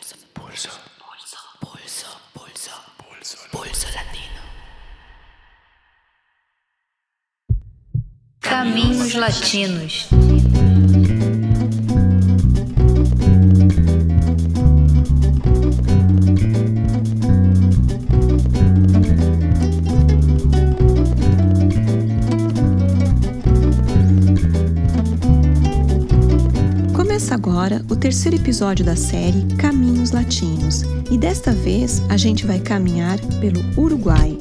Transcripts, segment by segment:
Pulso. Pulso. Pulso. Pulso. Pulso. Pulso latino. Caminhos Latinos. Terceiro episódio da série Caminhos Latinos e desta vez a gente vai caminhar pelo Uruguai.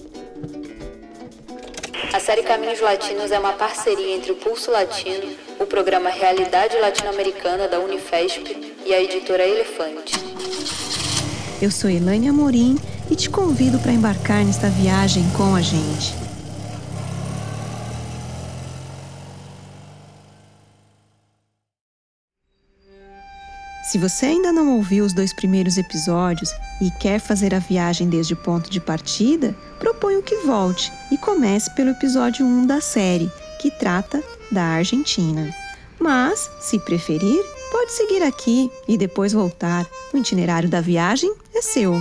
A série Caminhos Latinos é uma parceria entre o Pulso Latino, o programa Realidade Latino-Americana da Unifesp e a editora Elefante. Eu sou Elaine Amorim e te convido para embarcar nesta viagem com a gente. Se você ainda não ouviu os dois primeiros episódios e quer fazer a viagem desde o ponto de partida, proponho que volte e comece pelo episódio 1 da série, que trata da Argentina. Mas, se preferir, pode seguir aqui e depois voltar. O itinerário da viagem é seu.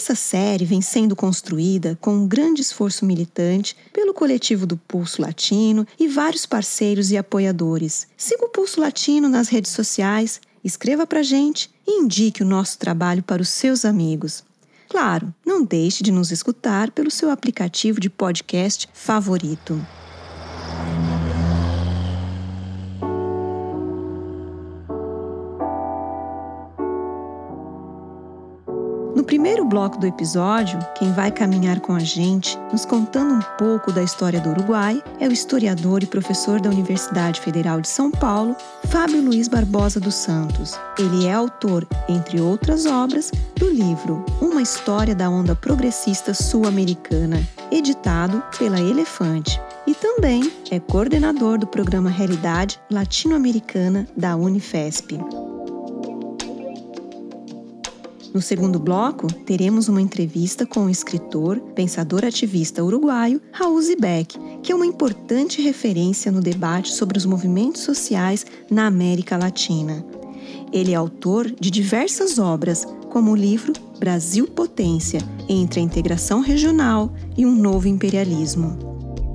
Essa série vem sendo construída com um grande esforço militante pelo coletivo do Pulso Latino e vários parceiros e apoiadores. Siga o Pulso Latino nas redes sociais, escreva pra gente e indique o nosso trabalho para os seus amigos. Claro, não deixe de nos escutar pelo seu aplicativo de podcast favorito. Primeiro bloco do episódio, quem vai caminhar com a gente, nos contando um pouco da história do Uruguai, é o historiador e professor da Universidade Federal de São Paulo, Fábio Luiz Barbosa dos Santos. Ele é autor, entre outras obras, do livro Uma História da Onda Progressista Sul-Americana, editado pela Elefante. E também é coordenador do programa Realidade Latino-Americana da Unifesp. No segundo bloco, teremos uma entrevista com o escritor, pensador ativista uruguaio Raul Zibek, que é uma importante referência no debate sobre os movimentos sociais na América Latina. Ele é autor de diversas obras, como o livro Brasil Potência entre a integração regional e um novo imperialismo.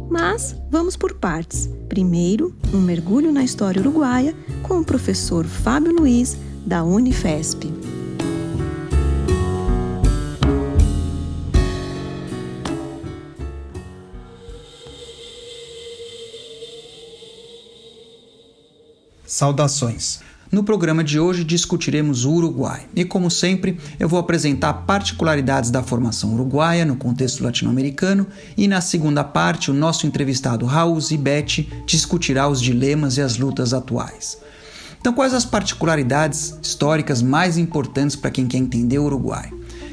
Mas vamos por partes. Primeiro, um mergulho na história uruguaia com o professor Fábio Luiz, da Unifesp. Saudações! No programa de hoje discutiremos o Uruguai e, como sempre, eu vou apresentar particularidades da formação uruguaia no contexto latino-americano e, na segunda parte, o nosso entrevistado Raul Zibete discutirá os dilemas e as lutas atuais. Então, quais as particularidades históricas mais importantes para quem quer entender o Uruguai?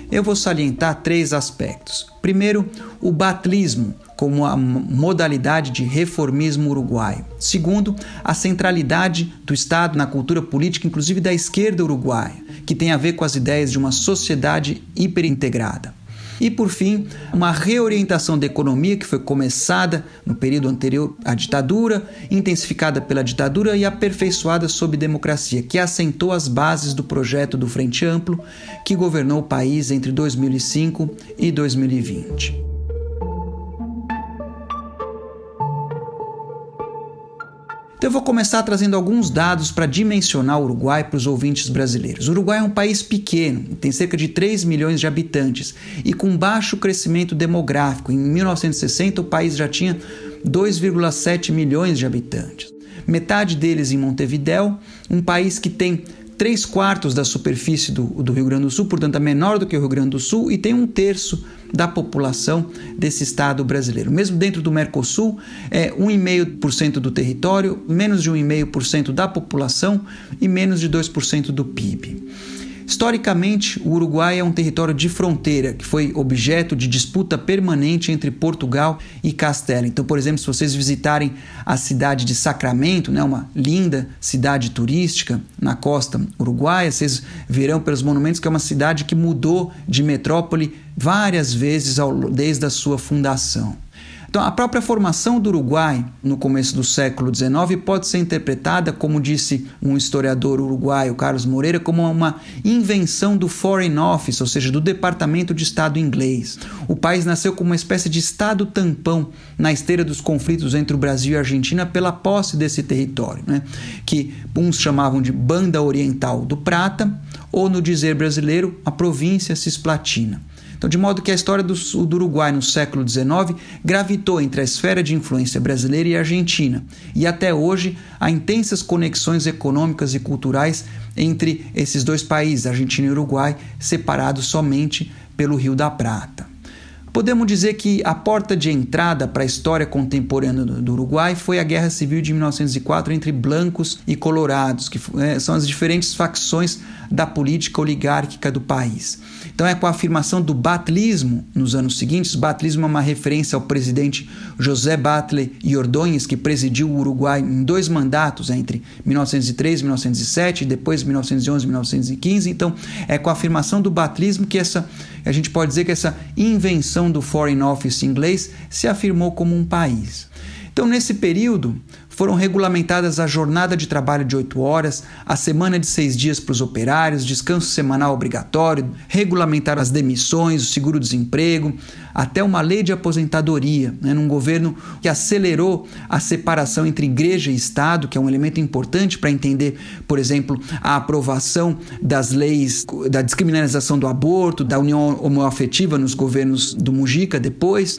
Eu vou salientar três aspectos. Primeiro, o batlismo, como a modalidade de reformismo uruguaio. Segundo, a centralidade do Estado na cultura política, inclusive da esquerda uruguaia, que tem a ver com as ideias de uma sociedade hiperintegrada. E, por fim, uma reorientação da economia que foi começada no período anterior à ditadura, intensificada pela ditadura e aperfeiçoada sob democracia, que assentou as bases do projeto do Frente Amplo, que governou o país entre 2005 e 2020. Então eu vou começar trazendo alguns dados para dimensionar o Uruguai para os ouvintes brasileiros. O Uruguai é um país pequeno, tem cerca de 3 milhões de habitantes e com baixo crescimento demográfico. Em 1960 o país já tinha 2,7 milhões de habitantes. Metade deles em Montevidéu, um país que tem 3 quartos da superfície do, do Rio Grande do Sul, portanto é menor do que o Rio Grande do Sul, e tem um terço da população desse estado brasileiro. Mesmo dentro do Mercosul, é 1,5% do território, menos de 1,5% da população e menos de 2% do PIB. Historicamente, o Uruguai é um território de fronteira que foi objeto de disputa permanente entre Portugal e Castela. Então, por exemplo, se vocês visitarem a cidade de Sacramento, né, uma linda cidade turística na costa uruguaia, vocês verão pelos monumentos que é uma cidade que mudou de metrópole várias vezes ao, desde a sua fundação. Então, a própria formação do Uruguai no começo do século XIX pode ser interpretada, como disse um historiador uruguaio, Carlos Moreira, como uma invenção do Foreign Office, ou seja, do Departamento de Estado inglês. O país nasceu como uma espécie de Estado tampão na esteira dos conflitos entre o Brasil e a Argentina pela posse desse território, né? que uns chamavam de Banda Oriental do Prata, ou no dizer brasileiro, a província cisplatina. Então, de modo que a história do, do, Uruguai no século XIX gravitou entre a esfera de influência brasileira e argentina, e até hoje há intensas conexões econômicas e culturais entre esses dois países, Argentina e Uruguai, separados somente pelo Rio da Prata. Podemos dizer que a porta de entrada para a história contemporânea do Uruguai foi a Guerra Civil de 1904 entre blancos e colorados, que é, são as diferentes facções da política oligárquica do país. Então é com a afirmação do batlismo nos anos seguintes, batlismo é uma referência ao presidente José Batle e Ordóñez, que presidiu o Uruguai em dois mandatos entre 1903 e 1907 e depois 1911 e 1915. Então é com a afirmação do batlismo que essa a gente pode dizer que essa invenção do Foreign Office inglês se afirmou como um país. Então, nesse período, foram regulamentadas a jornada de trabalho de oito horas, a semana de seis dias para os operários, descanso semanal obrigatório, regulamentaram as demissões, o seguro-desemprego, até uma lei de aposentadoria, né, num governo que acelerou a separação entre igreja e Estado, que é um elemento importante para entender, por exemplo, a aprovação das leis da descriminalização do aborto, da união homoafetiva nos governos do Mujica depois.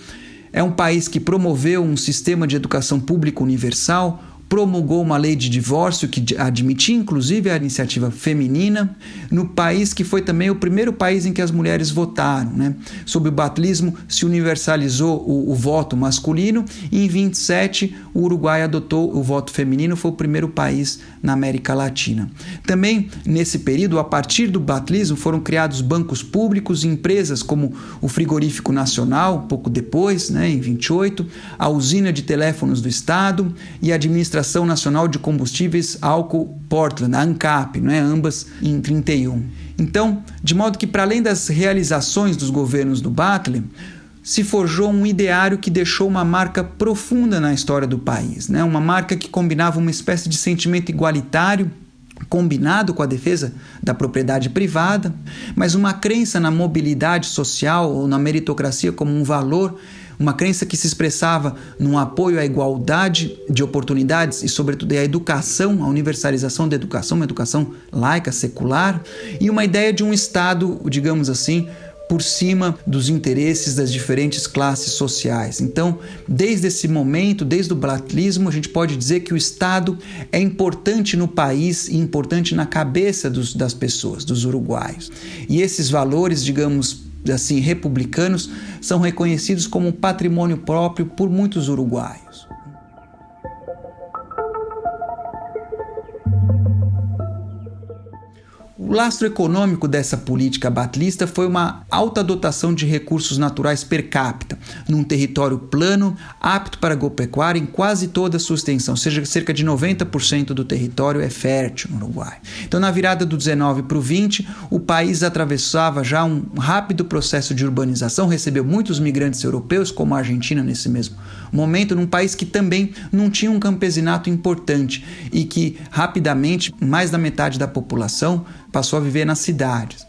É um país que promoveu um sistema de educação pública universal, promulgou uma lei de divórcio que admitia inclusive a iniciativa feminina, no país que foi também o primeiro país em que as mulheres votaram. Né? Sob o batlismo se universalizou o, o voto masculino e em 27 o Uruguai adotou o voto feminino, foi o primeiro país na América Latina. Também nesse período, a partir do batlismo, foram criados bancos públicos e empresas como o Frigorífico Nacional, pouco depois, né, em 28, a Usina de Teléfonos do Estado e a Administração Associação Nacional de Combustíveis Álcool Portland, a ANCAP, né, ambas em 31. Então, de modo que para além das realizações dos governos do Batley, se forjou um ideário que deixou uma marca profunda na história do país, né? uma marca que combinava uma espécie de sentimento igualitário combinado com a defesa da propriedade privada, mas uma crença na mobilidade social ou na meritocracia como um valor uma crença que se expressava num apoio à igualdade de oportunidades e, sobretudo, à educação, à universalização da educação, uma educação laica, secular, e uma ideia de um Estado, digamos assim, por cima dos interesses das diferentes classes sociais. Então, desde esse momento, desde o blatlismo, a gente pode dizer que o Estado é importante no país e importante na cabeça dos, das pessoas, dos uruguaios. E esses valores, digamos, assim republicanos são reconhecidos como um patrimônio próprio por muitos uruguaios. O lastro econômico dessa política batlista foi uma alta dotação de recursos naturais per capita, num território plano, apto para agropecuária em quase toda a sua extensão, ou seja, cerca de 90% do território é fértil no Uruguai. Então, na virada do 19 para o 20, o país atravessava já um rápido processo de urbanização, recebeu muitos migrantes europeus, como a Argentina nesse mesmo num país que também não tinha um campesinato importante e que rapidamente mais da metade da população passou a viver nas cidades.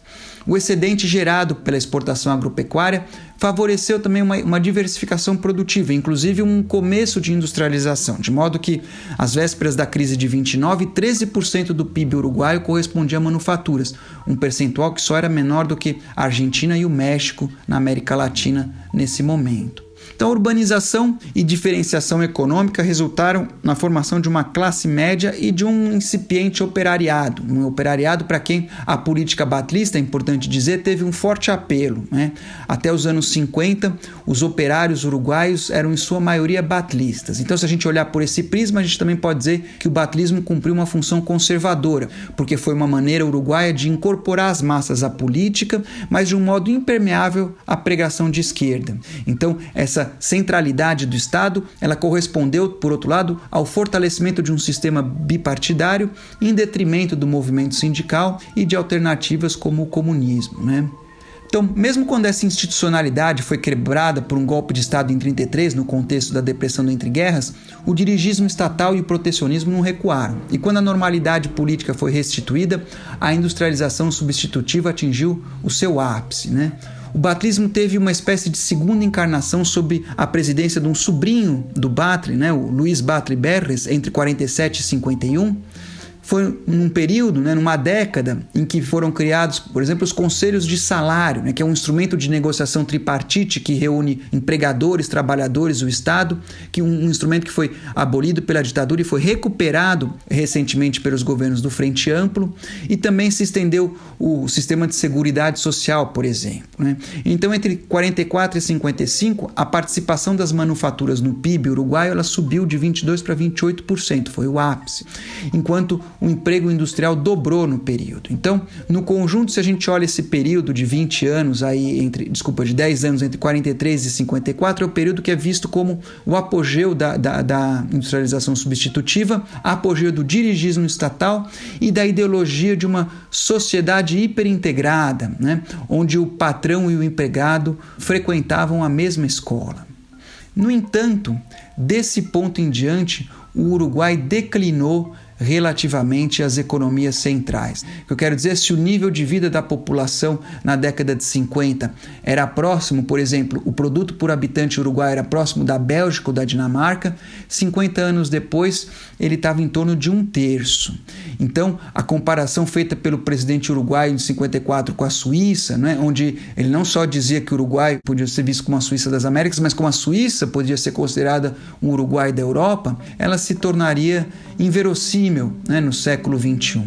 O excedente gerado pela exportação agropecuária favoreceu também uma, uma, diversificação produtiva, inclusive um começo de industrialização, de modo que, às vésperas da crise de 29, 13% do PIB uruguaio correspondia a manufaturas, um percentual que só era menor do que a Argentina e o México na América Latina nesse momento. Então, urbanização e diferenciação econômica resultaram na formação de uma classe média e de um incipiente operariado. Um operariado para quem a política batlista, é importante dizer, teve um forte apelo. Né? Até os anos 50, os operários uruguaios eram em sua maioria batlistas. Então, se a gente olhar por esse prisma, a gente também pode dizer que o batlismo cumpriu uma função conservadora, porque foi uma maneira uruguaia de incorporar as massas à política, mas de um modo impermeável à pregação de esquerda. Então, essa centralidade do Estado, ela correspondeu, por outro lado, ao fortalecimento de um sistema bipartidário em detrimento do movimento sindical e de alternativas como o comunismo. Né? Então, mesmo quando essa institucionalidade foi quebrada por um golpe de Estado em 33, no contexto da depressão do entre guerras, o dirigismo estatal e o protecionismo não recuaram. E quando a normalidade política foi restituída, a industrialização substitutiva atingiu o seu ápice. Né? O batlismo teve uma espécie de segunda encarnação sob a presidência de um sobrinho do Batlle, né, o Luiz Batlle Berres, entre 47 e 51 foi num período, né, numa década, em que foram criados, por exemplo, os conselhos de salário, né, que é um instrumento de negociação tripartite que reúne empregadores, trabalhadores, o Estado, que um, um instrumento que foi abolido pela ditadura e foi recuperado recentemente pelos governos do Frente Amplo, e também se estendeu o sistema de seguridade social, por exemplo. Né? Então, entre 44 e 55, a participação das manufaturas no PIB uruguaio ela subiu de 22 para 28%, foi o ápice, enquanto o emprego industrial dobrou no período. Então, no conjunto, se a gente olha esse período de 20 anos aí entre, desculpa, de 10 anos entre 43 e 54, é o período que é visto como o apogeu da, da, da industrialização substitutiva, apogeu do dirigismo estatal e da ideologia de uma sociedade hiperintegrada, né? onde o patrão e o empregado frequentavam a mesma escola. No entanto, desse ponto em diante, o Uruguai declinou relativamente às economias centrais. Eu quero dizer é se o nível de vida da população na década de 50 era próximo, por exemplo, o produto por habitante uruguai era próximo da Bélgica ou da Dinamarca, 50 anos depois ele estava em torno de um terço. Então, a comparação feita pelo presidente uruguaio de 54 com a Suíça, né, onde ele não só dizia que o Uruguai podia ser visto como a Suíça das Américas, mas como a Suíça podia ser considerada um Uruguai da Europa, ela se tornaria inverossímil né, no século XXI.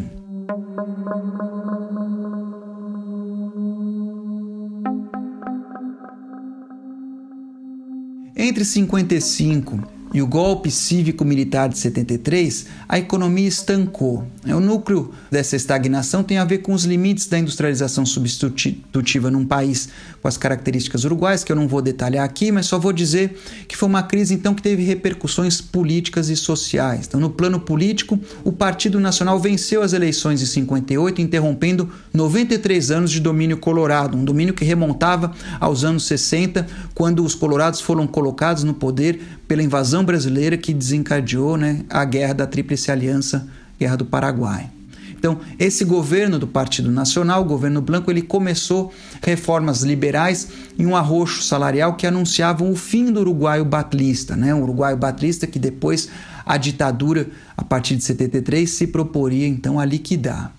Entre 55 e o golpe cívico-militar de 73, a economia estancou. O núcleo dessa estagnação tem a ver com os limites da industrialização substitutiva num país com as características uruguaias, que eu não vou detalhar aqui, mas só vou dizer que foi uma crise então que teve repercussões políticas e sociais. Então, no plano político, o Partido Nacional venceu as eleições de 58, interrompendo 93 anos de domínio colorado, um domínio que remontava aos anos 60, quando os colorados foram colocados no poder pela invasão brasileira que desencadeou né, a guerra da Tríplice Aliança, Guerra do Paraguai. Então, esse governo do Partido Nacional, o governo Blanco, ele começou reformas liberais e um arroxo salarial que anunciavam o fim do uruguaio batlista, né? O uruguaio batlista que depois a ditadura, a partir de 73, se proporia então a liquidar.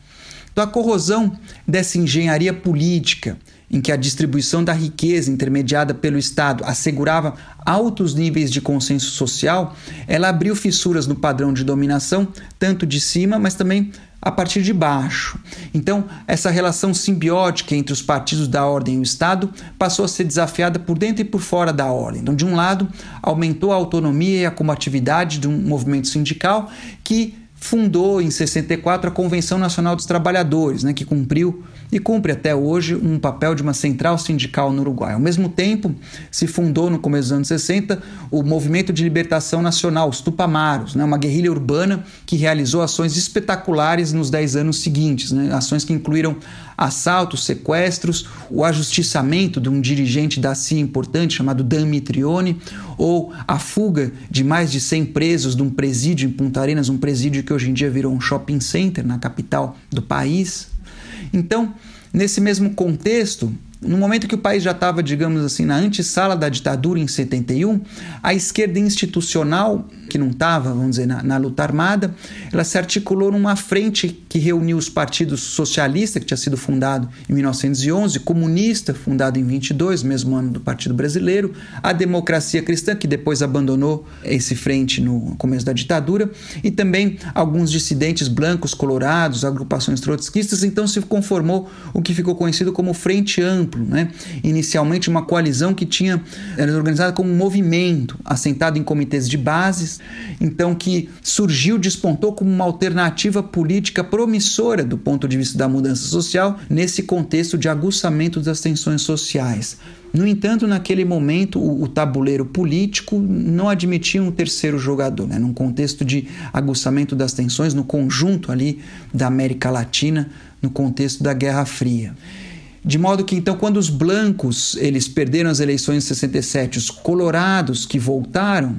Então, a corrosão dessa engenharia política em que a distribuição da riqueza intermediada pelo Estado assegurava altos níveis de consenso social, ela abriu fissuras no padrão de dominação, tanto de cima, mas também a partir de baixo. Então, essa relação simbiótica entre os partidos da ordem e o Estado passou a ser desafiada por dentro e por fora da ordem. Então, de um lado, aumentou a autonomia e a combatividade de um movimento sindical que fundou em 64 a Convenção Nacional dos Trabalhadores, né, que cumpriu e cumpre até hoje um papel de uma central sindical no Uruguai. Ao mesmo tempo, se fundou no começo dos anos 60 o Movimento de Libertação Nacional, os Tupamaros, né, uma guerrilha urbana que realizou ações espetaculares nos dez anos seguintes, né, ações que incluíram assaltos, sequestros, o ajustiçamento de um dirigente da CIA importante chamado Dan Mitrione, ou a fuga de mais de 100 presos de um presídio em Punta Arenas, um presídio que hoje em dia virou um shopping center na capital do país. Então, nesse mesmo contexto, no momento que o país já estava, digamos assim, na antessala da ditadura em 71, a esquerda institucional, que não estava, vamos dizer, na, na, luta armada, ela se articulou numa frente que reuniu os partidos socialista, que tinha sido fundado em 1911, comunista, fundado em 22, mesmo ano do Partido Brasileiro, a democracia cristã, que depois abandonou esse frente no começo da ditadura, e também alguns dissidentes blancos, colorados, agrupações trotskistas, então se conformou o que ficou conhecido como Frente Ampla, amplo, né? inicialmente uma coalizão que tinha era organizada como um movimento, assentado em comitês de bases, então que surgiu, despontou como uma alternativa política promissora do ponto de vista da mudança social nesse contexto de aguçamento das tensões sociais. No entanto, naquele momento, o, o, tabuleiro político não admitia um terceiro jogador, né? num contexto de aguçamento das tensões no conjunto ali da América Latina, no contexto da Guerra Fria. De modo que então quando os blancos eles perderam as eleições em 67, os colorados que voltaram,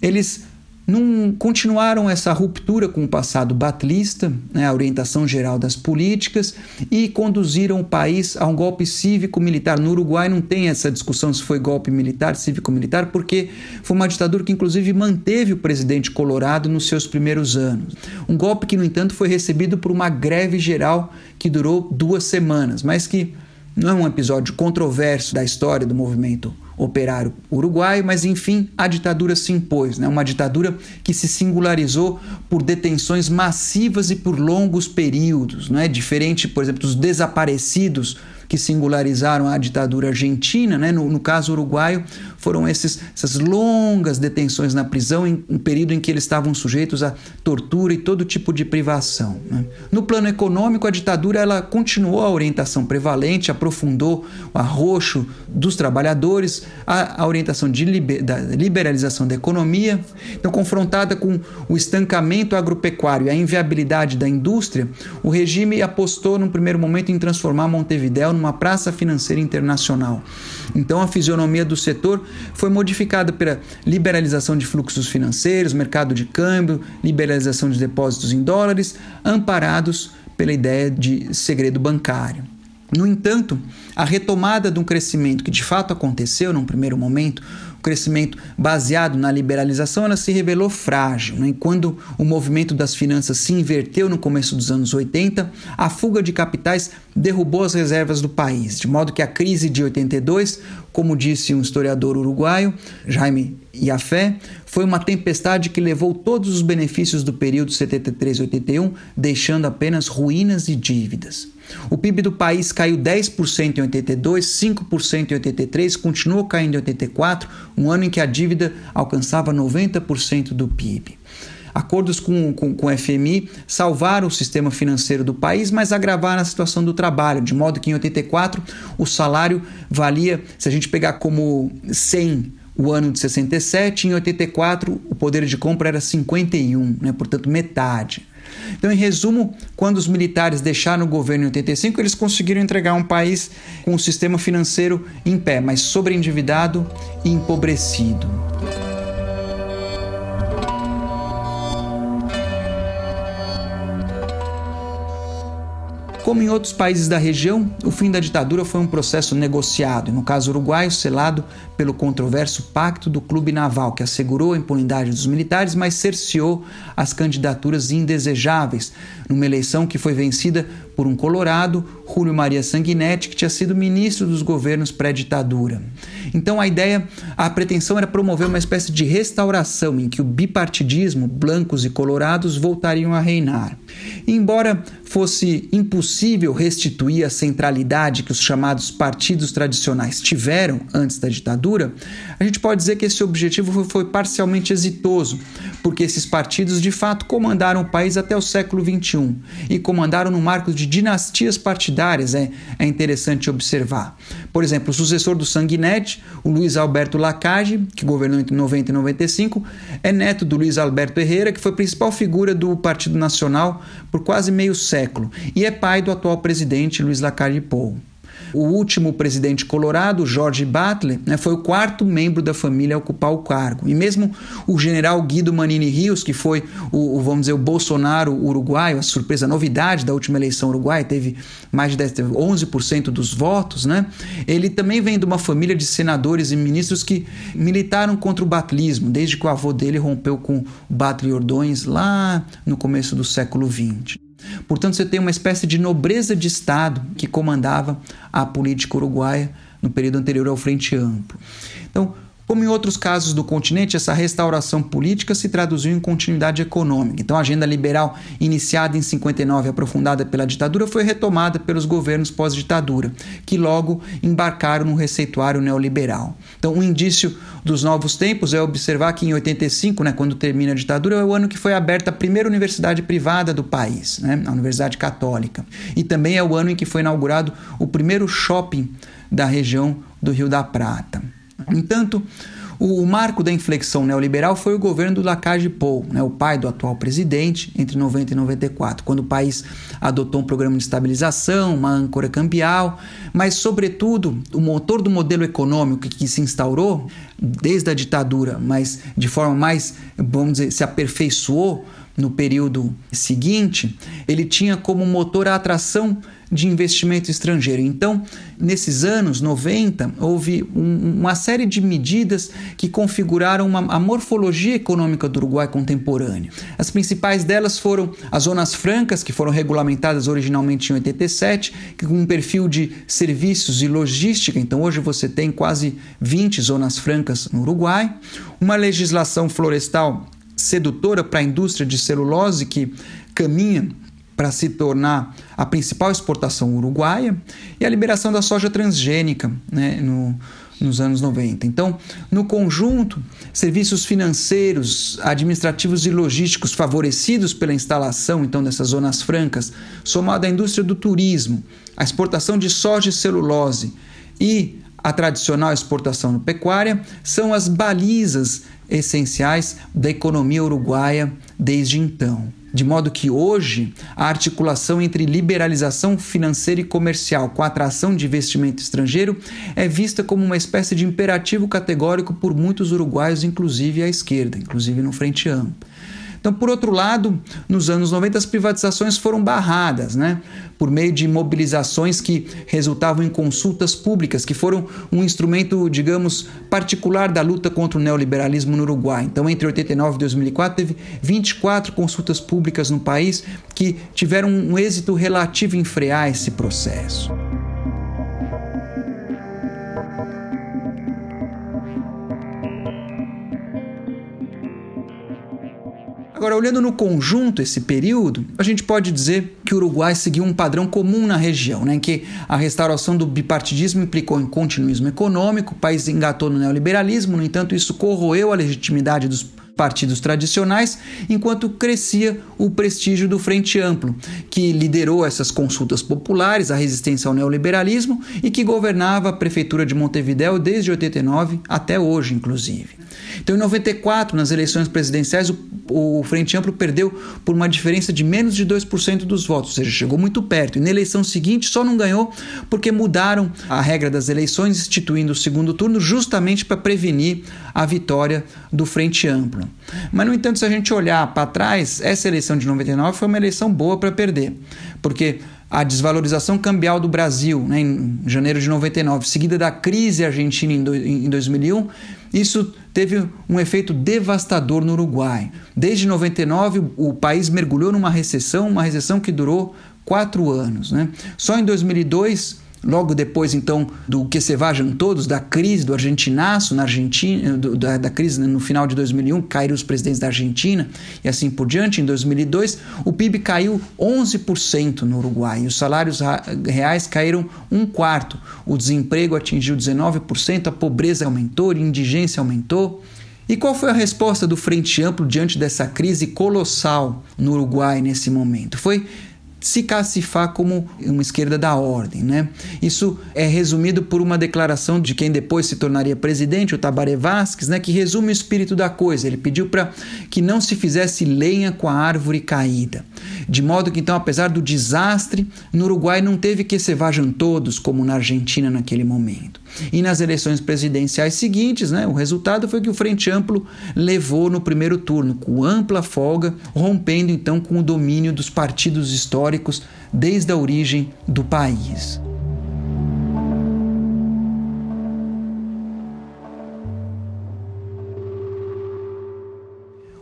eles não continuaram essa ruptura com o passado batlista, né, a orientação geral das políticas, e conduziram o país a um golpe cívico-militar. No Uruguai não tem essa discussão se foi golpe militar, cívico-militar, porque foi uma ditadura que, inclusive, manteve o presidente Colorado nos seus primeiros anos. Um golpe que, no entanto, foi recebido por uma greve geral que durou duas semanas, mas que não é um episódio controverso da história do movimento operário uruguaio, mas enfim, a ditadura se impôs, né? uma ditadura que se singularizou por detenções massivas e por longos períodos, né? diferente, por exemplo, dos desaparecidos que singularizaram a ditadura argentina, né? no, no caso uruguaio, foram esses, essas longas detenções na prisão, em um período em que eles estavam sujeitos a tortura e todo tipo de privação. Né? No plano econômico, a ditadura ela continuou a orientação prevalente, aprofundou o arroxo dos trabalhadores, a, a orientação de liber, da liberalização da economia. Então, confrontada com o estancamento agropecuário e a inviabilidade da indústria, o regime apostou, num primeiro momento, em transformar Montevideo numa praça financeira internacional. Então, a fisionomia do setor foi modificada pela liberalização de fluxos financeiros, mercado de câmbio, liberalização de depósitos em dólares, amparados pela ideia de segredo bancário. No entanto, a retomada de um crescimento que de fato aconteceu num primeiro momento, o crescimento baseado na liberalização, ela se revelou frágil. Né? Quando o movimento das finanças se inverteu no começo dos anos 80, a fuga de capitais derrubou as reservas do país, de modo que a crise de 82, como disse um historiador uruguaio, Jaime Iafé, foi uma tempestade que levou todos os benefícios do período 73-81, deixando apenas ruínas e dívidas. O PIB do país caiu 10% em 82, 5% em 83, continuou caindo em 84, um ano em que a dívida alcançava 90% do PIB. Acordos com, com, com o FMI salvaram o sistema financeiro do país, mas agravaram a situação do trabalho, de modo que em 84 o salário valia, se a gente pegar como 100 o ano de 67, em 84 o poder de compra era 51, né? portanto metade. Então, em resumo, quando os militares deixaram o governo em 85, eles conseguiram entregar um país com um sistema financeiro em pé, mas sobreendividado e empobrecido. Como em outros países da região, o fim da ditadura foi um processo negociado, no caso uruguaio, selado pelo controverso Pacto do Clube Naval, que assegurou a impunidade dos militares, mas cerceou as candidaturas indesejáveis, numa eleição que foi vencida por um colorado, Júlio Maria Sanguinetti, que tinha sido ministro dos governos pré-ditadura. Então a ideia, a pretensão era promover uma espécie de restauração em que o bipartidismo, blancos e colorados, voltariam a reinar. E embora fosse impossível restituir a centralidade que os chamados partidos tradicionais tiveram antes da ditadura, a gente pode dizer que esse objetivo foi, parcialmente exitoso, porque esses partidos de fato comandaram o país até o século XXI e comandaram no marco de dinastias partidárias, é, é interessante observar. Por exemplo, o sucessor do Sanguinetti, o Luiz Alberto Lacage, que governou entre 90 e 95, é neto do Luiz Alberto Herrera, que foi principal figura do Partido Nacional por quase meio século, e é pai do atual presidente Luiz Lacage Pou. O último presidente colorado, George Butler, né, foi o quarto membro da família a ocupar o cargo. E mesmo o general Guido Manini Rios, que foi o, o vamos dizer, o Bolsonaro uruguaio, a surpresa, a novidade da última eleição uruguaia, teve mais de 10, teve 11% dos votos, né? Ele também vem de uma família de senadores e ministros que militaram contra o batlismo, desde que o avô dele rompeu com o Batle Ordões lá no começo do século XX. Portanto, você tem uma espécie de nobreza de Estado que comandava a política uruguaia no período anterior ao Frente Amplo. Então, como em outros casos do continente, essa restauração política se traduziu em continuidade econômica. Então, a agenda liberal iniciada em 59 e aprofundada pela ditadura foi retomada pelos governos pós-ditadura, que logo embarcaram no receituário neoliberal. Então, um indício dos novos tempos é observar que em 85, né, quando termina a ditadura, é o ano que foi aberta a primeira universidade privada do país, né, a Universidade Católica. E também é o ano em que foi inaugurado o primeiro shopping da região do Rio da Prata. Entanto, O, marco da inflexão neoliberal foi o governo do Lacage Pou, né, o pai do atual presidente, entre 90 e 94, quando o país adotou um programa de estabilização, uma âncora cambial, mas, sobretudo, o motor do modelo econômico que se instaurou desde a ditadura, mas de forma mais, vamos dizer, se aperfeiçoou no período seguinte, ele tinha como motor a atração de investimento estrangeiro. Então, nesses anos 90, houve um, uma série de medidas que configuraram uma, a morfologia econômica do Uruguai contemporâneo. As principais delas foram as zonas francas, que foram regulamentadas originalmente em 87, com um perfil de serviços e logística. Então, hoje você tem quase 20 zonas francas no Uruguai. Uma legislação florestal sedutora para a indústria de celulose que caminha para se tornar a principal exportação uruguaia, e a liberação da soja transgênica né, no, nos anos 90. Então, no conjunto, serviços financeiros, administrativos e logísticos favorecidos pela instalação então dessas zonas francas, somado à indústria do turismo, a exportação de soja e celulose e a tradicional exportação pecuária, são as balizas essenciais da economia uruguaia desde então. De modo que hoje a articulação entre liberalização financeira e comercial com a atração de investimento estrangeiro é vista como uma espécie de imperativo categórico por muitos uruguaios, inclusive à esquerda, inclusive no Frente Amplo. Então, por outro lado, nos anos 90 as privatizações foram barradas, né? Por meio de mobilizações que resultavam em consultas públicas, que foram um instrumento, digamos, particular da luta contra o neoliberalismo no Uruguai. Então, entre 89 e 2004, teve 24 consultas públicas no país que tiveram um êxito relativo em frear esse processo. Agora, olhando no conjunto esse período, a gente pode dizer que o Uruguai seguiu um padrão comum na região, né, em que a restauração do bipartidismo implicou em continuismo econômico, o país engatou no neoliberalismo, no entanto, isso corroeu a legitimidade dos partidos tradicionais, enquanto crescia o prestígio do Frente Amplo, que liderou essas consultas populares, a resistência ao neoliberalismo e que governava a prefeitura de Montevideo desde 89 até hoje, inclusive. Então, em 94, nas eleições presidenciais, o, o Frente Amplo perdeu por uma diferença de menos de 2% dos votos, ou seja, chegou muito perto. E na eleição seguinte só não ganhou porque mudaram a regra das eleições, instituindo o segundo turno justamente para prevenir a vitória do Frente Amplo. Mas, no entanto, se a gente olhar para trás, essa eleição de 99 foi uma eleição boa para perder, porque a desvalorização cambial do Brasil né, em janeiro de 99, seguida da crise argentina em, em 2001, isso teve um efeito devastador no Uruguai. Desde 99, o país mergulhou numa recessão, uma recessão que durou quatro anos. Né? Só em 2002 Logo depois, então, do que se vajam todos, da crise do argentinaço na Argentina, do, da, da, crise no final de 2001, caíram os presidentes da Argentina e assim por diante. Em 2002, o PIB caiu 11% no Uruguai os salários reais caíram um quarto. O desemprego atingiu 19%, a pobreza aumentou, a indigência aumentou. E qual foi a resposta do Frente Amplo diante dessa crise colossal no Uruguai nesse momento? Foi se cacifar como uma esquerda da ordem. Né? Isso é resumido por uma declaração de quem depois se tornaria presidente, o Tabaré Vasquez, né, que resume o espírito da coisa. Ele pediu para que não se fizesse lenha com a árvore caída. De modo que, então, apesar do desastre, no Uruguai não teve que se vajam todos, como na Argentina naquele momento. E nas eleições presidenciais seguintes, né, o resultado foi que o Frente Amplo levou no primeiro turno, com ampla folga, rompendo então com o domínio dos partidos históricos desde a origem do país.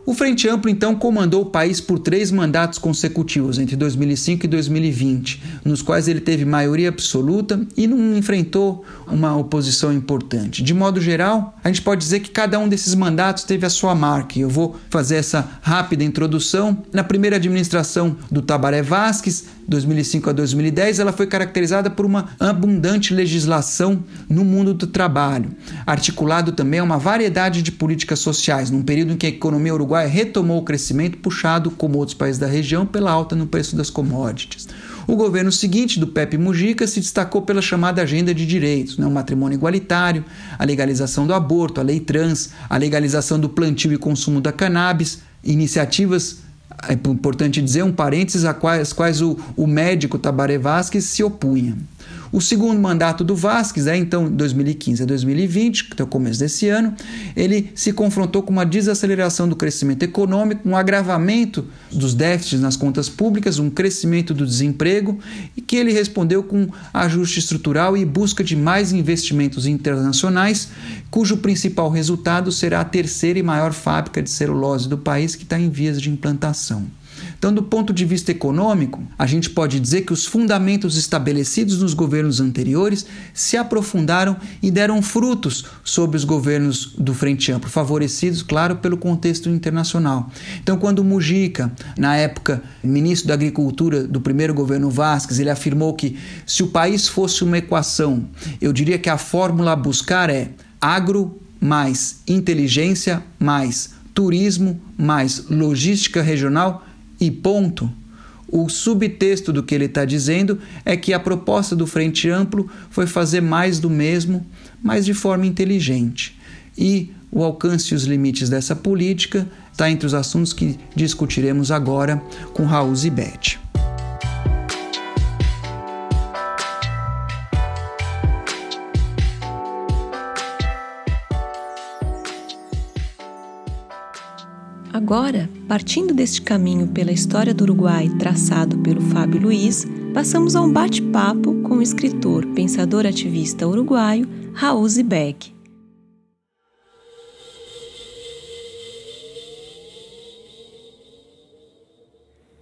O Frente Amplo então comandou o país por três mandatos consecutivos entre 2005 e 2020, nos quais ele teve maioria absoluta e não enfrentou uma oposição importante. De modo geral, a gente pode dizer que cada um desses mandatos teve a sua marca. Eu vou fazer essa rápida introdução. Na primeira administração do Tabaré Vasques, 2005 a 2010, ela foi caracterizada por uma abundante legislação no mundo do trabalho, articulado também a uma variedade de políticas sociais, num período em que a economia uruguaia retomou o crescimento puxado, como outros países da região, pela alta no preço das commodities. O governo seguinte, do Pepe Mujica, se destacou pela chamada agenda de direitos, né? o matrimônio igualitário, a legalização do aborto, a lei trans, a legalização do plantio e consumo da cannabis, iniciativas é importante dizer um parênteses a quais, quais o, o médico Tabaré Vasquez se opunha. O segundo mandato do Vasquez, é, então 2015 a 2020, que é o começo desse ano, ele se confrontou com uma desaceleração do crescimento econômico, um agravamento dos déficits nas contas públicas, um crescimento do desemprego e que ele respondeu com ajuste estrutural e busca de mais investimentos internacionais, cujo principal resultado será a terceira e maior fábrica de celulose do país que está em vias de implantação. Então, do ponto de vista econômico, a gente pode dizer que os fundamentos estabelecidos nos governos anteriores se aprofundaram e deram frutos sobre os governos do Frente Amplo, favorecidos, claro, pelo contexto internacional. Então, quando Mujica, na época ministro da Agricultura do primeiro governo Vasquez, ele afirmou que se o país fosse uma equação, eu diria que a fórmula a buscar é agro mais inteligência mais turismo mais logística regional e ponto. O subtexto do que ele está dizendo é que a proposta do Frente Amplo foi fazer mais do mesmo, mas de forma inteligente. E o alcance e os limites dessa política está entre os assuntos que discutiremos agora com Raul Zibete. Agora, partindo deste caminho pela história do Uruguai traçado pelo Fábio Luiz, passamos a um bate-papo com o escritor, pensador ativista uruguaio Raul Zibek.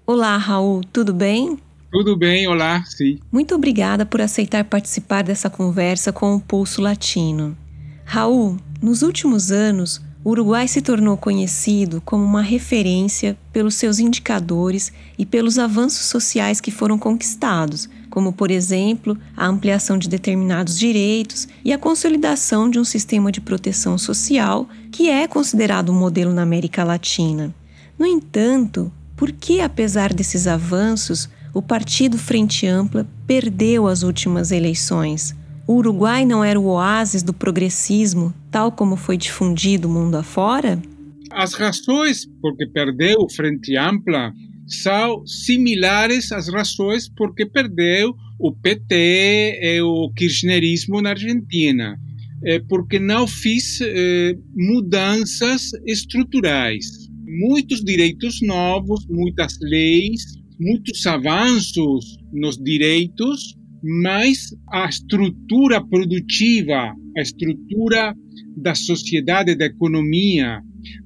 Olá, Raul, tudo bem? Tudo bem, olá, sim. Muito obrigada por aceitar participar dessa conversa com o Pulso Latino. Raul, nos últimos anos, o Uruguai se tornou conhecido como uma referência pelos seus indicadores e pelos avanços sociais que foram conquistados, como, por exemplo, a ampliação de determinados direitos e a consolidação de um sistema de proteção social que é considerado um modelo na América Latina. No entanto, por que, apesar desses avanços, o Partido Frente Ampla perdeu as últimas eleições? O Uruguai não era o oásis do progressismo, tal como foi difundido mundo afora? As razões por que perdeu Frente Ampla são similares às razões por que perdeu o PT e o kirchnerismo na Argentina, é porque não fez é, mudanças estruturais. Muitos direitos novos, muitas leis, muitos avanços nos direitos mas a estrutura produtiva, a estrutura da sociedade, da economia,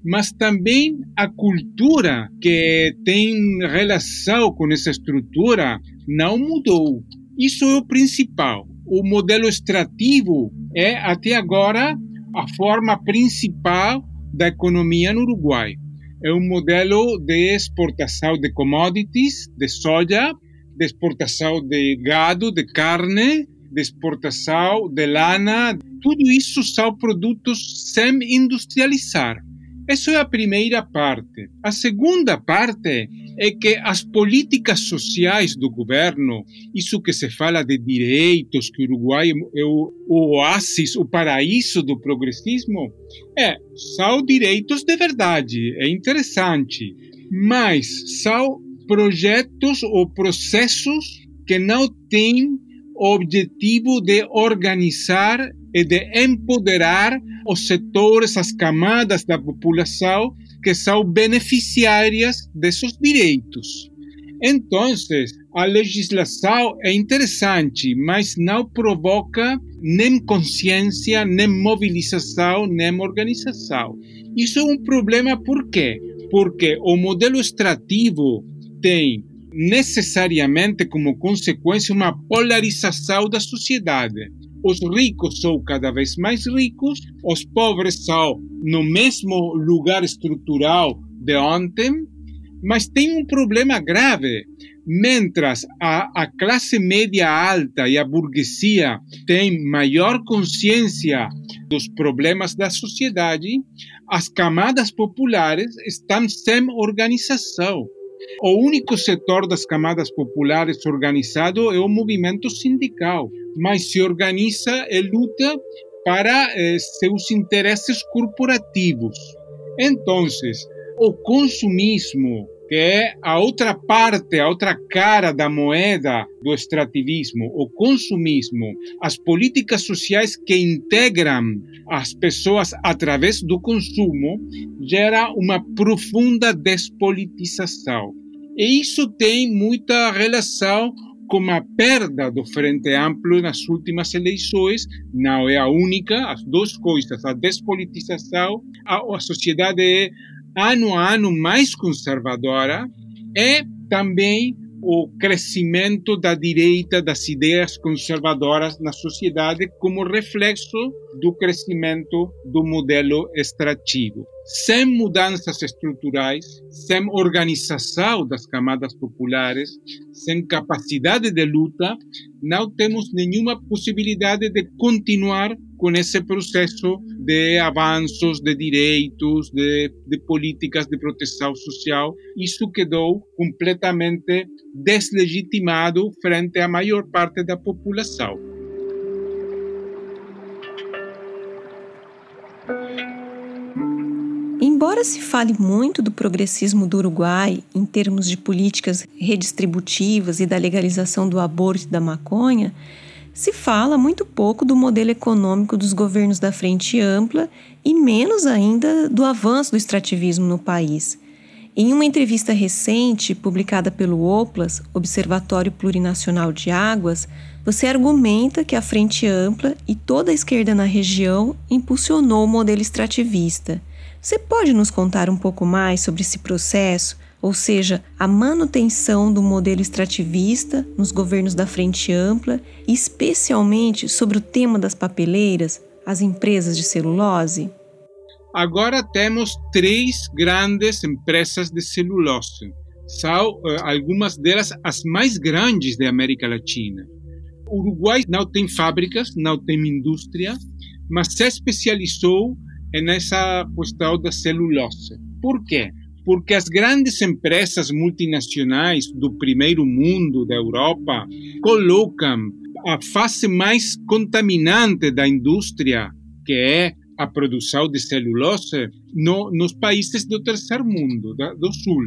mas também a cultura que tem relação com essa estrutura não mudou. Isso é o principal. O modelo extrativo é, até agora, a forma principal da economia no Uruguai. É um modelo de exportação de commodities, de soja, de exportação de gado, de carne, de exportação de lana. Tudo isso são produtos sem industrializar. Essa é a primeira parte. A segunda parte é que as políticas sociais do governo, isso que se fala de direitos, que o Uruguai é o, o oásis, o paraíso do progressismo, é, são direitos de verdade, é interessante, mas são projetos ou processos que não têm o objetivo de organizar e de empoderar os setores, as camadas da população que são beneficiárias desses direitos. Então, a legislação é interessante, mas não provoca nem consciência, nem mobilização, nem organização. Isso é um problema por quê? Porque o modelo extrativo tem necessariamente como consequência uma polarização da sociedade. Os ricos são cada vez mais ricos, os pobres são no mesmo lugar estrutural de ontem, mas tem um problema grave. Mientras a, a classe média alta e a burguesia têm maior consciência dos problemas da sociedade, as camadas populares estão sem organização o único setor das camadas populares organizado é o movimento sindical, mas se organiza e luta para eh, seus interesses corporativos. Então, o consumismo, que é a outra parte, a outra cara da moeda do extrativismo, o consumismo, as políticas sociais que integram as pessoas através do consumo, gera uma profunda despolitização. E isso tem muita relação com a perda do Frente Amplo nas últimas eleições, não é a única, as duas coisas, a despolitização, a, a sociedade é ano a ano mais conservadora, e também o crescimento da direita, das ideias conservadoras na sociedade, como reflexo do crescimento do modelo extrativo. Sem mudanças estruturais, sem organização das camadas populares, sem capacidade de luta, não temos nenhuma possibilidade de continuar com esse processo de avanços de direitos, de, de, políticas de proteção social. Isso quedou completamente deslegitimado frente à maior parte da população. Embora se fale muito do progressismo do Uruguai em termos de políticas redistributivas e da legalização do aborto e da maconha, se fala muito pouco do modelo econômico dos governos da Frente Ampla e menos ainda do avanço do extrativismo no país. Em uma entrevista recente, publicada pelo OPLAS, Observatório Plurinacional de Águas, você argumenta que a Frente Ampla e toda a esquerda na região impulsionou o modelo extrativista. Você pode nos contar um pouco mais sobre esse processo? ou seja, a manutenção do modelo extrativista nos governos da Frente Ampla, especialmente sobre o tema das papeleiras, as empresas de celulose? Agora temos três grandes empresas de celulose. São uh, algumas delas as mais grandes da América Latina. O Uruguai não tem fábricas, não tem indústria, mas se especializou nessa questão da celulose. Por quê? porque as grandes empresas multinacionais do primeiro mundo da Europa colocam a fase mais contaminante da indústria, que é a produção de celulose, no, nos países do terceiro mundo, da, do sul.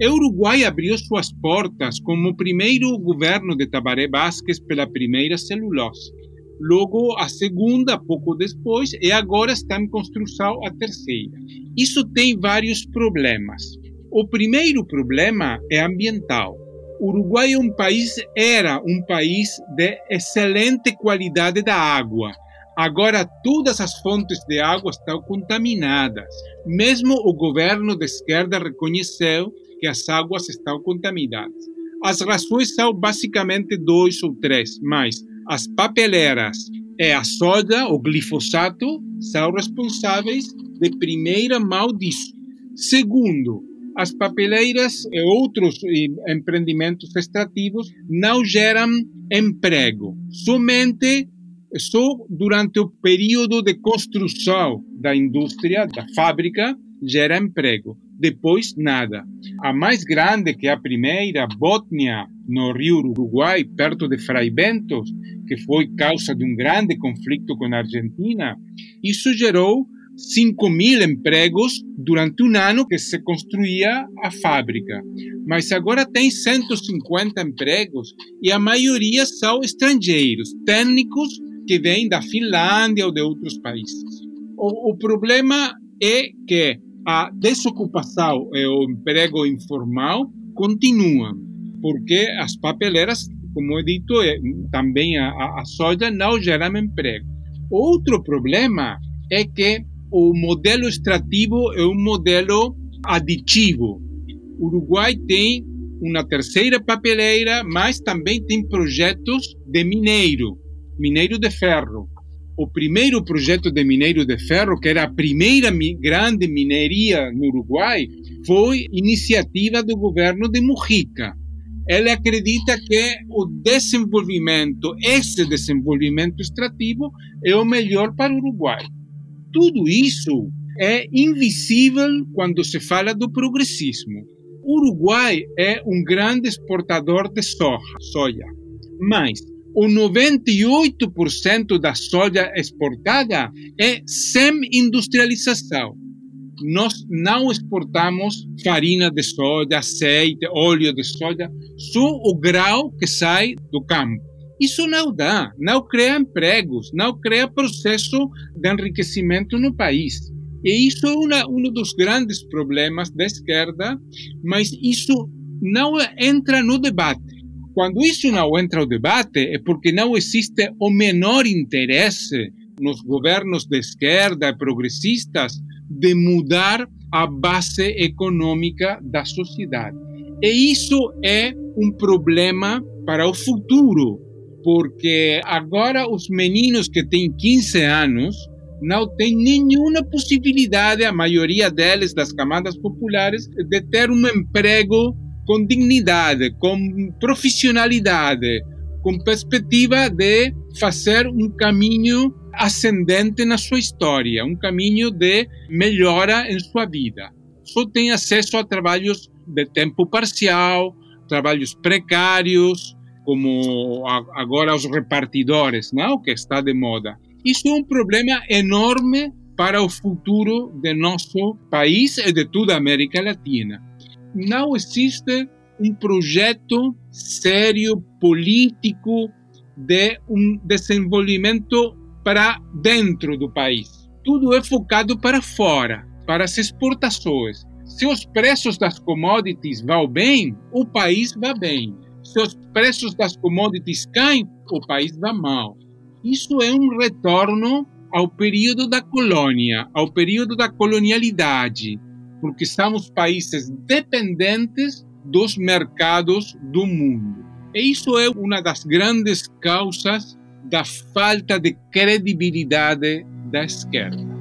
O Uruguai abriu suas portas como primeiro governo de Tabaré Vázquez pela primeira celulose. Logo, a segunda, pouco depois, e agora está em construção a terceira. Isso tem vários problemas. O primeiro problema é ambiental. O Uruguai é um país, era um país de excelente qualidade da água. Agora todas as fontes de água estão contaminadas. Mesmo o governo de esquerda reconheceu que as águas estão contaminadas. As razões são basicamente dois ou três, mas as papeleiras e a soja, o glifosato, são responsáveis de primeira mão disso. Segundo, as papeleiras e outros empreendimentos extrativos não geram emprego. Somente só durante o período de construção da indústria, da fábrica, gera emprego. Depois, nada. A mais grande, que a primeira, Bótnia, no Rio Uruguai, perto de Fray Bentos, que foi causa de um grande conflito com a Argentina, isso gerou 5 mil empregos durante um ano que se construía a fábrica. Mas agora tem 150 empregos e a maioria são estrangeiros, técnicos que vêm da Finlândia ou de outros países. O, o problema é que a desocupação e o emprego informal continuam, porque as papeleiras, como eu dito, também a, a soja não geram emprego. Outro problema é que o modelo extrativo é um modelo aditivo. O Uruguai tem uma terceira papeleira, mas também tem projetos de mineiro, mineiro de ferro. O primeiro projeto de mineiro de ferro, que era a primeira grande mineria no Uruguai, foi iniciativa do governo de Mujica. Ele acredita que o desenvolvimento, esse desenvolvimento extrativo, é o melhor para o Uruguai. Tudo isso é invisível quando se fala do progressismo. Uruguai é um grande exportador de soja, soja. Mas o 98% da soja exportada é sem industrialização. Nós não exportamos farina de soja, azeite, óleo de soja, só o grão que sai do campo. Isso não dá, não cria empregos, não cria processo de enriquecimento no país. E isso é uma, um dos grandes problemas da esquerda, mas isso não entra no debate. Quando isso não entra no debate, é porque não existe o menor interesse nos governos de esquerda e progressistas de mudar a base econômica da sociedade. E isso é um problema para o futuro, porque agora os meninos que têm 15 anos não têm nenhuma possibilidade, a maioria deles, das camadas populares, de ter um emprego com dignidade, com profissionalidade, com perspectiva de fazer um caminho ascendente na sua história, um caminho de melhora em sua vida. Só tem acesso a trabalhos de tempo parcial, trabalhos precários, como agora os repartidores, não? que está de moda. Isso é um problema enorme para o futuro de nosso país e de toda a América Latina. Não existe um projeto sério, político, de um desenvolvimento para dentro do país. Tudo é focado para fora, para as exportações. Se os preços das commodities vão bem, o país vai bem se os preços das commodities caem, o país vai mal. Isso é um retorno ao período da colônia, ao período da colonialidade, porque somos países dependentes dos mercados do mundo. E isso é uma das grandes causas da falta de credibilidade da esquerda.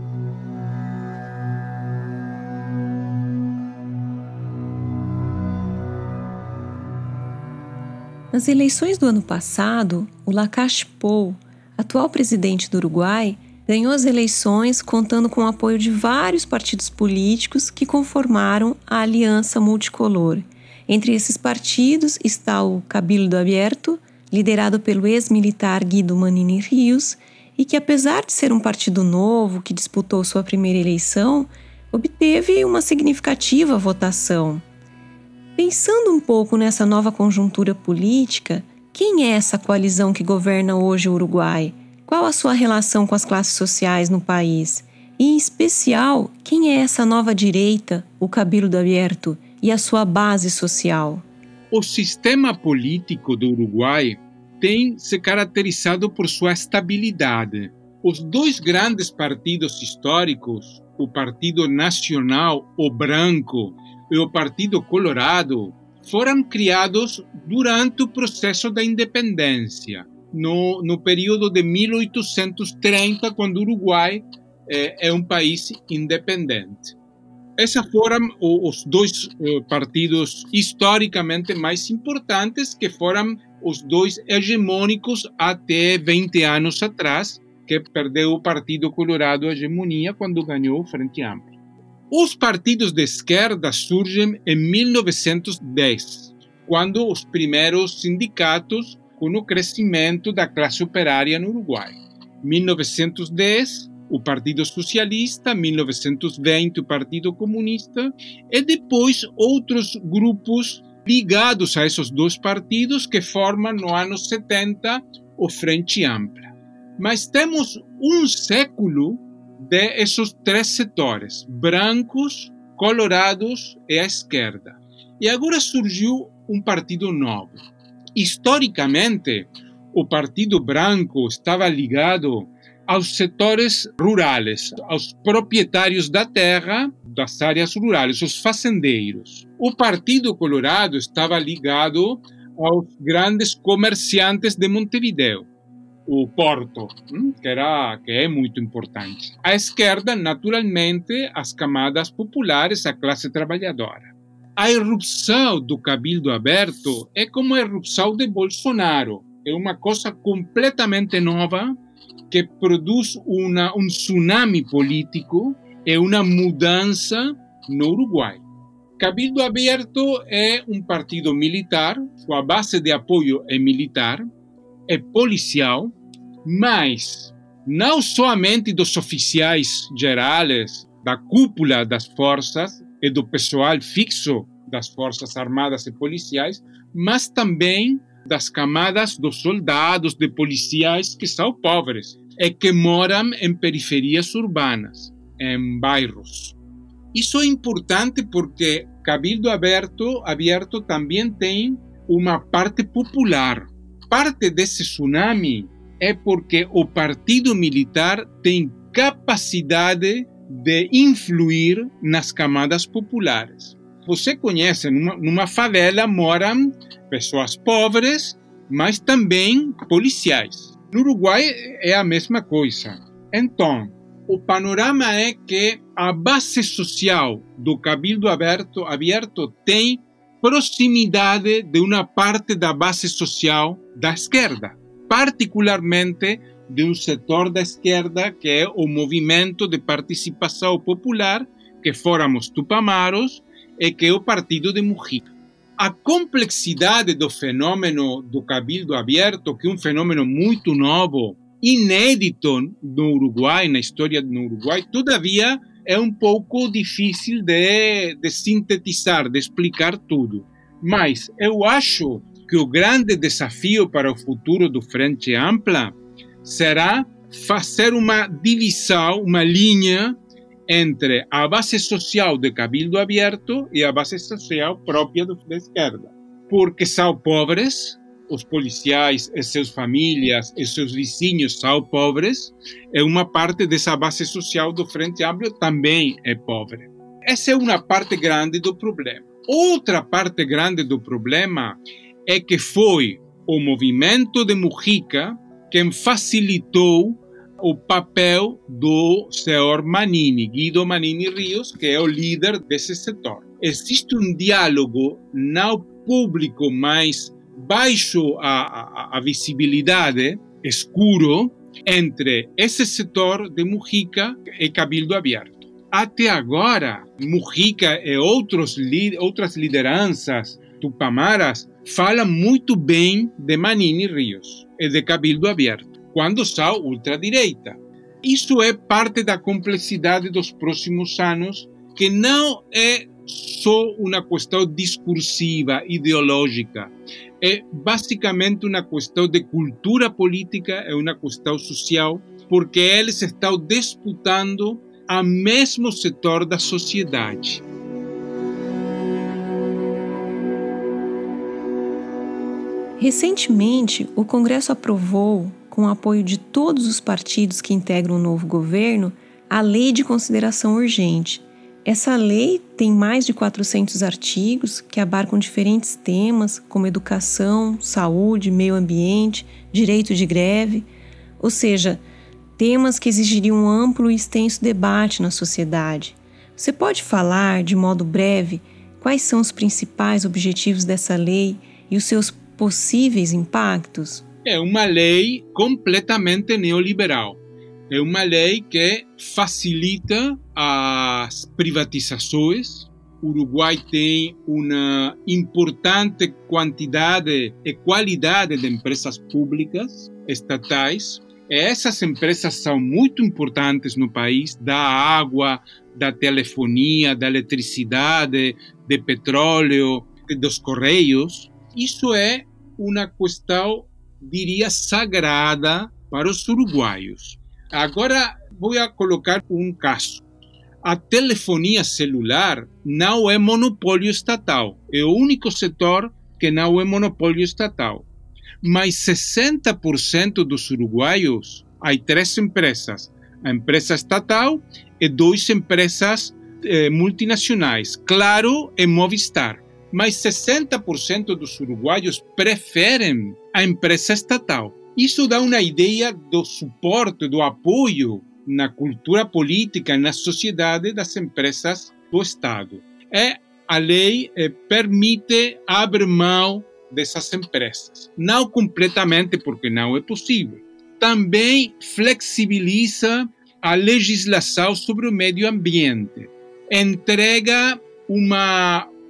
Nas eleições do ano passado, o Lacache Pou, atual presidente do Uruguai, ganhou as eleições contando com o apoio de vários partidos políticos que conformaram a Aliança Multicolor. Entre esses partidos está o Cabildo Aberto, liderado pelo ex-militar Guido Manini Rios, e que, apesar de ser um partido novo que disputou sua primeira eleição, obteve uma significativa votação. Pensando um pouco nessa nova conjuntura política, quem é essa coalizão que governa hoje o Uruguai? Qual a sua relação com as classes sociais no país? E, em especial, quem é essa nova direita, o Cabildo Aberto, e a sua base social? O sistema político do Uruguai tem se caracterizado por sua estabilidade. Os dois grandes partidos históricos, o Partido Nacional, o branco, e o Partido Colorado foram criados durante o processo da independência, no, no período de 1830, quando o Uruguai é, é um país independente. Esses foram os dois eh, partidos historicamente mais importantes, que foram os dois hegemônicos até 20 anos atrás, que perdeu o Partido Colorado a hegemonia quando ganhou o Frente Amplo. Os partidos de esquerda surgem em 1910, quando os primeiros sindicatos com o crescimento da classe operária no Uruguai. 1910, o Partido Socialista, 1920, o Partido Comunista, e depois outros grupos ligados a esses dois partidos que formam no ano 70 o Frente Ampla. Mas temos um século de esses três setores, brancos, colorados e a esquerda. E agora surgiu um partido novo. Historicamente, o Partido Branco estava ligado aos setores rurais, aos proprietários da terra, das áreas rurais, os fazendeiros. O Partido Colorado estava ligado aos grandes comerciantes de Montevideo o Porto, hum, que, era, que é muito importante. A esquerda, naturalmente, as camadas populares, a classe trabalhadora. A irrupção do Cabildo Aberto é como a irrupção de Bolsonaro. É uma coisa completamente nova que produz uma, um tsunami político e uma mudança no Uruguai. Cabildo Aberto é um partido militar, a base de apoio é militar, é policial, mas não somente dos oficiais gerais, da cúpula das forças e do pessoal fixo das forças armadas e policiais, mas também das camadas dos soldados, de policiais que são pobres e que moram em periferias urbanas, em bairros. Isso é importante porque Cabildo Aberto, aberto também tem uma parte popular. Parte desse tsunami é porque o partido militar tem capacidade de influir nas camadas populares. Você conhece, numa, numa favela moram pessoas pobres, mas também policiais. No Uruguai é a mesma coisa. Então, o panorama é que a base social do Cabildo Aberto, aberto tem proximidade de uma parte da base social da esquerda particularmente de um setor da esquerda que é o movimento de participação popular que fóramos tupamaros e que é o Partido de Mujica. A complexidade do fenômeno do cabildo aberto, que é um fenômeno muito novo, inédito no Uruguai, na história do Uruguai, todavia é um pouco difícil de, de sintetizar, de explicar tudo. Mas eu acho que o grande desafio para o futuro do Frente Ampla será fazer uma divisão, uma linha entre a base social de Cabildo Aberto e a base social própria da esquerda. Porque são pobres, os policiais e suas famílias e seus vizinhos são pobres, e uma parte dessa base social do Frente Amplo também é pobre. Essa é uma parte grande do problema. Outra parte grande do problema é que foi o movimento de Mujica quem facilitou o papel do senhor Manini, Guido Manini Rios, que é o líder desse setor. Existe um diálogo não público, mas baixo a, a, a visibilidade, escuro, entre esse setor de Mujica e Cabildo Aberto. Até agora, Mujica e outros, outras lideranças tupamaras fala muito bem de Manini Rios e de Cabildo Aberto, quando são ultradireita. Isso é parte da complexidade dos próximos anos, que não é só uma questão discursiva, ideológica. É basicamente uma questão de cultura política, é uma questão social, porque eles estão disputando o mesmo setor da sociedade. Recentemente, o Congresso aprovou, com o apoio de todos os partidos que integram o novo governo, a Lei de Consideração Urgente. Essa lei tem mais de 400 artigos que abarcam diferentes temas, como educação, saúde, meio ambiente, direito de greve, ou seja, temas que exigiriam um amplo e extenso debate na sociedade. Você pode falar, de modo breve, quais são os principais objetivos dessa lei e os seus possíveis impactos? É uma lei completamente neoliberal. É uma lei que facilita as privatizações. O Uruguai tem uma importante quantidade e qualidade de empresas públicas estatais. Essas empresas são muito importantes no país, da água, da telefonia, da eletricidade, de petróleo, dos correios. Isso é uma questão, diria, sagrada para os uruguaios. Agora vou colocar um caso. A telefonia celular não é monopólio estatal, é o único setor que não é monopólio estatal. Mas 60% dos uruguaios, há três empresas, a empresa estatal e duas empresas eh, multinacionais, Claro e Movistar mas 60% dos uruguaios preferem a empresa estatal. Isso dá uma ideia do suporte, do apoio na cultura política, na sociedade das empresas do Estado. E a lei eh, permite abrir mão dessas empresas. Não completamente, porque não é possível. Também flexibiliza a legislação sobre o meio ambiente. Entrega um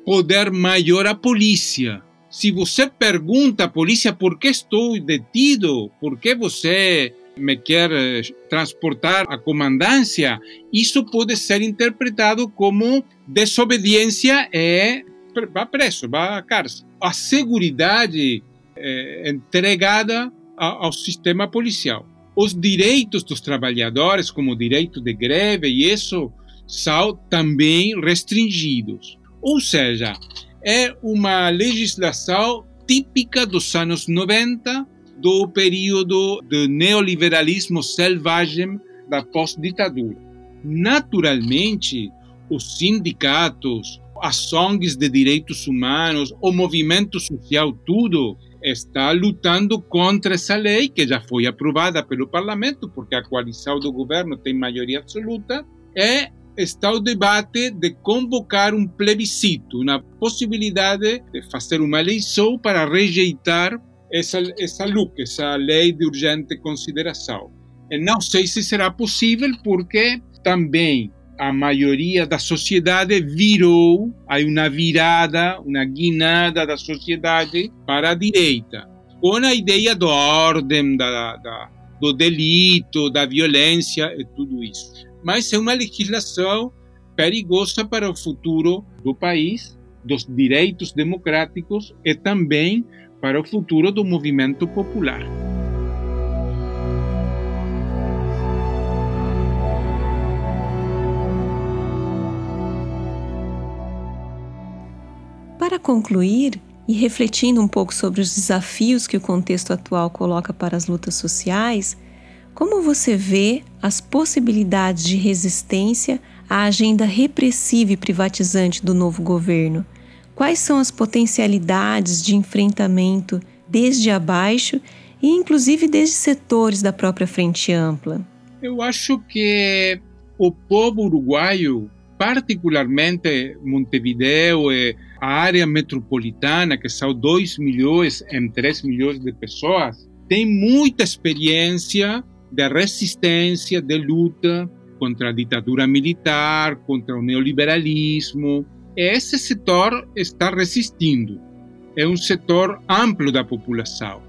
poder maior à polícia. Se você pergunta à polícia por que estou detido, por que você me quer eh, transportar à comandância, isso pode ser interpretado como desobediência e vá preso, vá à cárcel. A segurança é entregada ao sistema policial. Os direitos dos trabalhadores, como o direito de greve e isso, são também restringidos. Ou seja, é uma legislação típica dos anos 90, do período do neoliberalismo selvagem da pós-ditadura. Naturalmente, os sindicatos, as ONGs de direitos humanos, o movimento social, tudo está lutando contra essa lei que já foi aprovada pelo parlamento, porque a coalição do governo tem maioria absoluta, e está o debate de convocar um plebiscito, uma possibilidade de fazer uma eleição para rejeitar essa, essa LUC, essa lei de urgente consideração. E não sei se será possível, porque também a maioria da sociedade virou, há uma virada, uma guinada da sociedade para a direita, com a ideia da ordem, da, da, do delito, da violência e tudo isso. Mas é uma legislação perigosa para o futuro do país, dos direitos democráticos e também para o futuro do movimento popular. Para concluir, e refletindo um pouco sobre os desafios que o contexto atual coloca para as lutas sociais, como você vê as possibilidades de resistência à agenda repressiva e privatizante do novo governo? Quais são as potencialidades de enfrentamento desde abaixo e inclusive desde setores da própria frente ampla? Eu acho que o povo uruguaio particularmente Montevideo e a área metropolitana, que são 2 milhões em 3 milhões de pessoas, tem muita experiência de resistência, de luta contra a ditadura militar, contra o neoliberalismo. Esse setor está resistindo. É um setor amplo da população.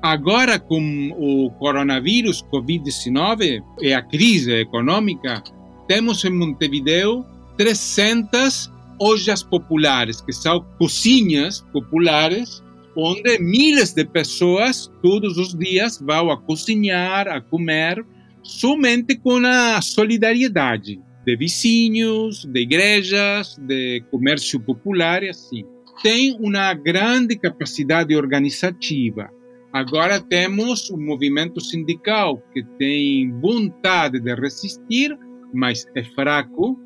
Agora, com o coronavírus, Covid-19 e a crise econômica, temos em Montevideo 300 ollas populares, que são cozinhas populares, onde milhares de pessoas todos os dias vão a cozinhar, a comer, somente com a solidariedade de vizinhos, de igrejas, de comércio popular e assim. Tem uma grande capacidade organizativa. Agora temos um movimento sindical que tem vontade de resistir, mas é fraco.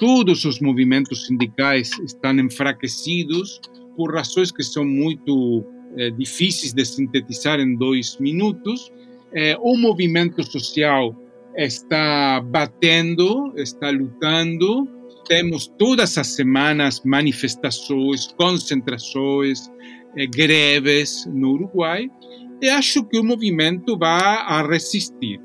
Todos os movimentos sindicais estão enfraquecidos por razões que são muito é, difíceis de sintetizar em dois minutos. É, o movimento social está batendo, está lutando. Temos todas as semanas manifestações, concentrações, é, greves no Uruguai. E acho que o movimento vai resistir.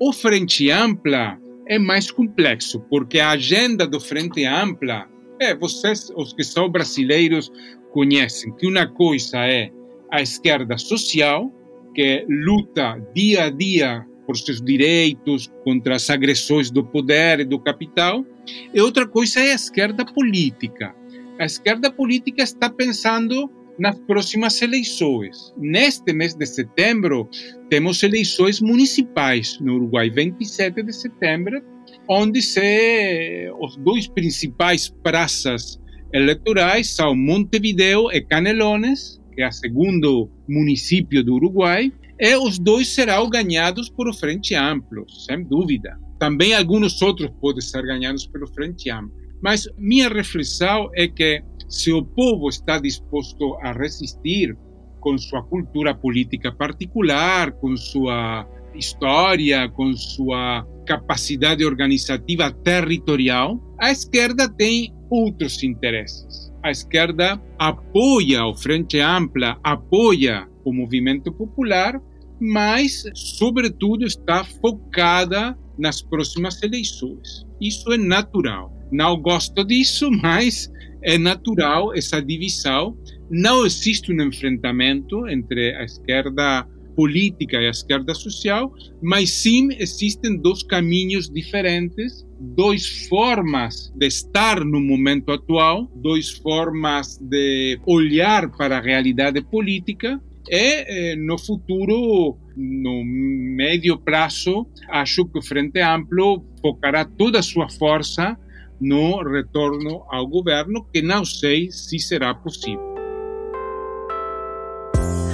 O Frente Ampla é mais complexo, porque a agenda do Frente Ampla, é, vocês, os que são brasileiros, conhecem que uma coisa é a esquerda social, que luta dia a dia por seus direitos, contra as agressões do poder e do capital, e outra coisa é a esquerda política. A esquerda política está pensando nas próximas eleições. Neste mês de setembro, temos eleições municipais no Uruguai, 27 de setembro, onde se, os dois principais praças eleitorais são Montevideo e Canelones, que é o segundo município do Uruguai, e os dois serão ganhados por o Frente Amplo, sem dúvida. Também alguns outros podem ser ganhados pelo Frente Amplo. Mas minha reflexão é que se o povo está disposto a resistir com sua cultura política particular, com sua história, com sua capacidade organizativa territorial, a esquerda tem outros interesses. A esquerda apoia o Frente Ampla, apoia o movimento popular, mas, sobretudo, está focada nas próximas eleições. Isso é natural. Não gosto disso, mas é natural essa divisão. Não existe um enfrentamento entre a esquerda política e a esquerda social, mas sim existem dois caminhos diferentes, duas formas de estar no momento atual, duas formas de olhar para a realidade política e eh, no futuro, no médio prazo, acho que o Frente Amplo focará toda a sua força no retorno ao governo, que não sei se será possível.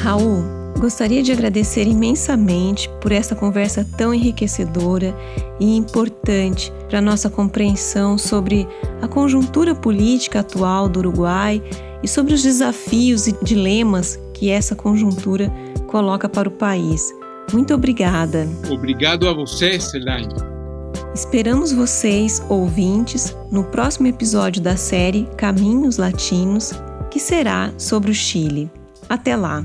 Raul, gostaria de agradecer imensamente por essa conversa tão enriquecedora e importante para nossa compreensão sobre a conjuntura política atual do Uruguai e sobre os desafios e dilemas que essa conjuntura coloca para o país. Muito obrigada. Obrigado a você, Selaine. Esperamos vocês, ouvintes, no próximo episódio da série Caminhos Latinos, que será sobre o Chile. Até lá!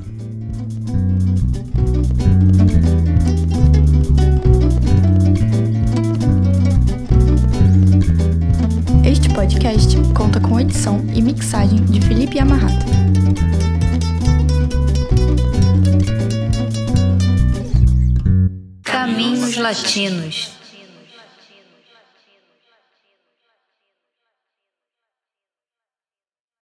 Podcast conta com edição e mixagem de Felipe Amarrato. Caminhos Latinos.